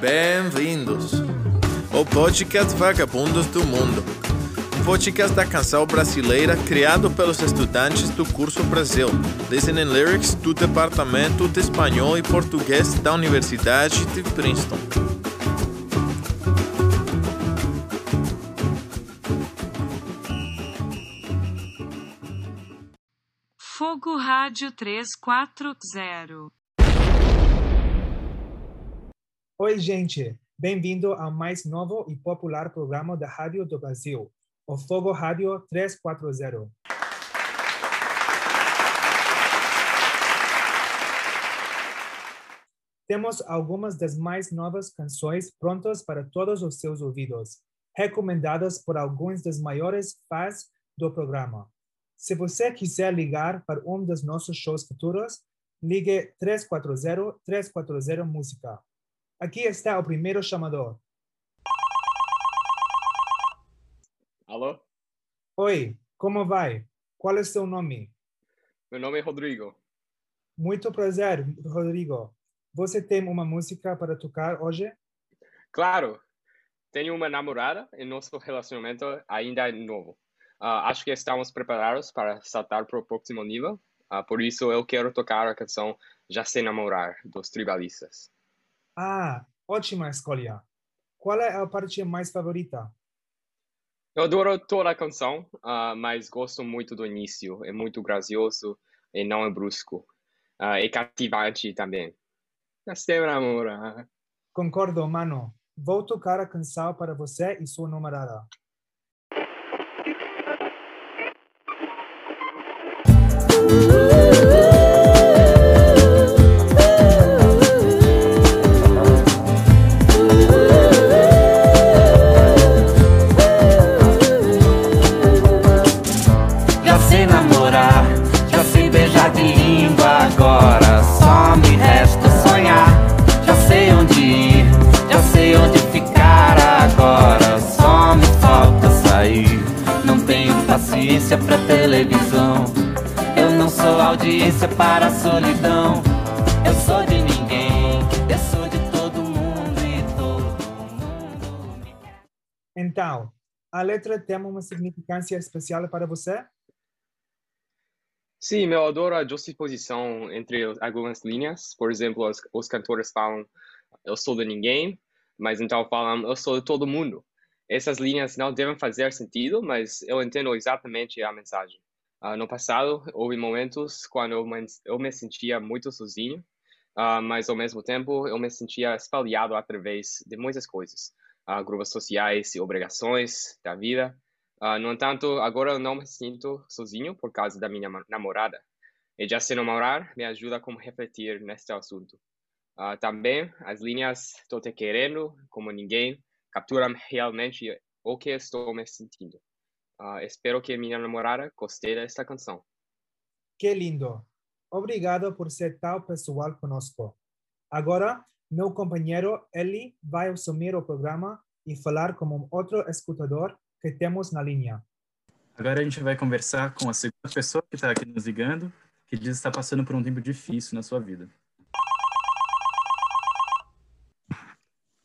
Bem-vindos ao podcast Vagabundos do Mundo, um podcast da canção brasileira criado pelos estudantes do curso Brasil, Listening Lyrics do Departamento de Espanhol e Português da Universidade de Princeton. Fogo Rádio 340. Oi, gente! Bem-vindo ao mais novo e popular programa da Rádio do Brasil, o Fogo Rádio 340. Temos algumas das mais novas canções prontas para todos os seus ouvidos, recomendadas por alguns dos maiores fãs do programa. Se você quiser ligar para um dos nossos shows futuros, ligue 340-340 Música. Aqui está o primeiro chamador. Alô? Oi, como vai? Qual é seu nome? Meu nome é Rodrigo. Muito prazer, Rodrigo. Você tem uma música para tocar hoje? Claro. Tenho uma namorada e nosso relacionamento ainda é novo. Uh, acho que estamos preparados para saltar para o próximo nível. Uh, por isso, eu quero tocar a canção Já Sei Namorar, dos Tribalistas. Ah, ótima escolha. Qual é a parte mais favorita? Eu adoro toda a canção, uh, mas gosto muito do início. É muito gracioso e não é brusco. Uh, é cativante também. Já sei namorar. Concordo, mano. Vou tocar a canção para você e sua namorada. Paciência pra televisão. Eu não sou audiência para a solidão. Eu sou de ninguém, eu sou de todo mundo e todo mundo me quer. Então, a letra tem uma significância especial para você? Sim, eu adoro a justiposição entre algumas linhas. Por exemplo, os, os cantores falam eu sou de ninguém, mas então falam eu sou de todo mundo. Essas linhas não devem fazer sentido, mas eu entendo exatamente a mensagem. Ah, no passado, houve momentos quando eu me, eu me sentia muito sozinho, ah, mas ao mesmo tempo eu me sentia espalhado através de muitas coisas, ah, grupos sociais e obrigações da vida. No entanto, agora eu não me sinto sozinho por causa da minha namorada. E já se namorar me ajuda a refletir neste assunto. Também, as linhas "Tô te querendo" como ninguém capturam realmente o que estou me sentindo. Ah, espero que minha namorada goste desta canção. Que lindo! Obrigado por ser tão pessoal conosco. Agora, meu companheiro Eli vai assumir o programa e falar como um outro escutador que temos na linha. Agora a gente vai conversar com a segunda pessoa que está aqui nos ligando, que diz estar passando por um tempo difícil na sua vida.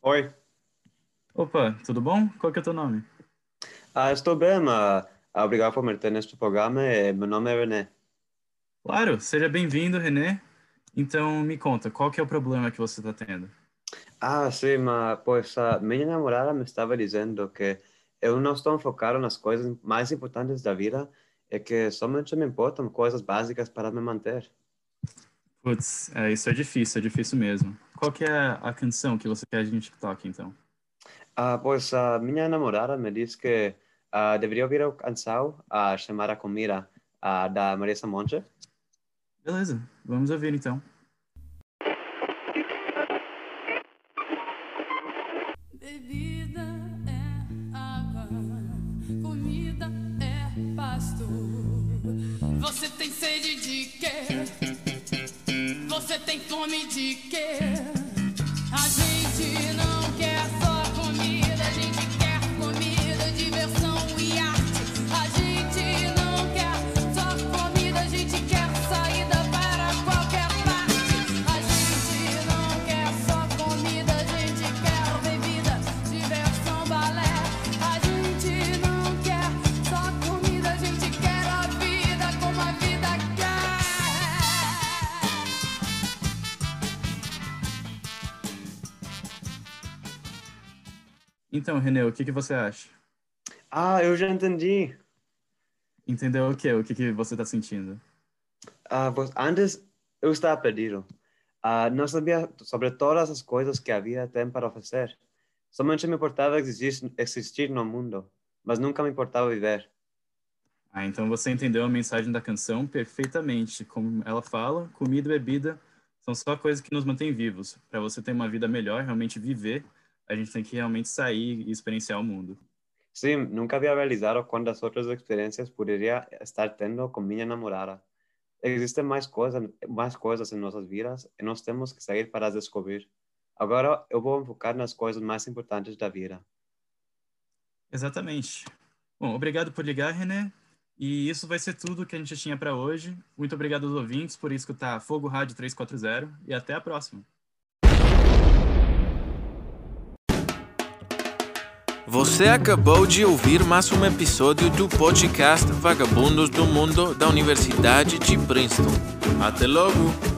Oi, Opa, tudo bom? Qual que é o teu nome? ah, estou bem, mas obrigado por me ter neste programa. eh, Meu nome é René. Claro, seja bem-vindo, René. Então, me conta, qual que é o problema que você está tendo? Ah, sim, mas pois a minha namorada me estava dizendo que eu não estou enfocado nas coisas mais importantes da vida e que somente me importam coisas básicas para me manter. Putz, é, isso é difícil, é difícil mesmo. Qual que é a canção que você quer a gente que toque, então? Ah, pois a minha namorada me disse que ah, deveria ouvir a canção a chamar a comida ah, da Marisa Monte. Beleza, vamos ouvir então. Bebida é água, comida é pasto. Você tem sede de quê? Você tem fome de quê? A gente não Então, René, o que, que você acha? Ah, eu já entendi. Entendeu o quê? O que, que você está sentindo? Ah, antes eu estava perdido. Ah, não sabia sobre todas as coisas que havia tempo para oferecer. Somente me importava existir, existir no mundo, mas nunca me importava viver. Ah, então você entendeu a mensagem da canção perfeitamente. Como ela fala, comida e bebida são só coisas que nos mantêm vivos. Para você ter uma vida melhor, realmente viver, a gente tem que realmente sair e experienciar o mundo. Sim, nunca havia realizado quantas outras experiências poderia estar tendo com minha namorada. Existem mais coisas, mais coisas em nossas vidas e nós temos que sair para as descobrir. Agora eu vou focar nas coisas mais importantes da vida. Exatamente. Bom, obrigado por ligar, René. E isso vai ser tudo que a gente tinha para hoje. Muito obrigado aos ouvintes por escutar Fogo Rádio 340 e até a próxima. Você acabou de ouvir mais um episódio do podcast Vagabundos do Mundo da Universidade de Princeton. Até logo!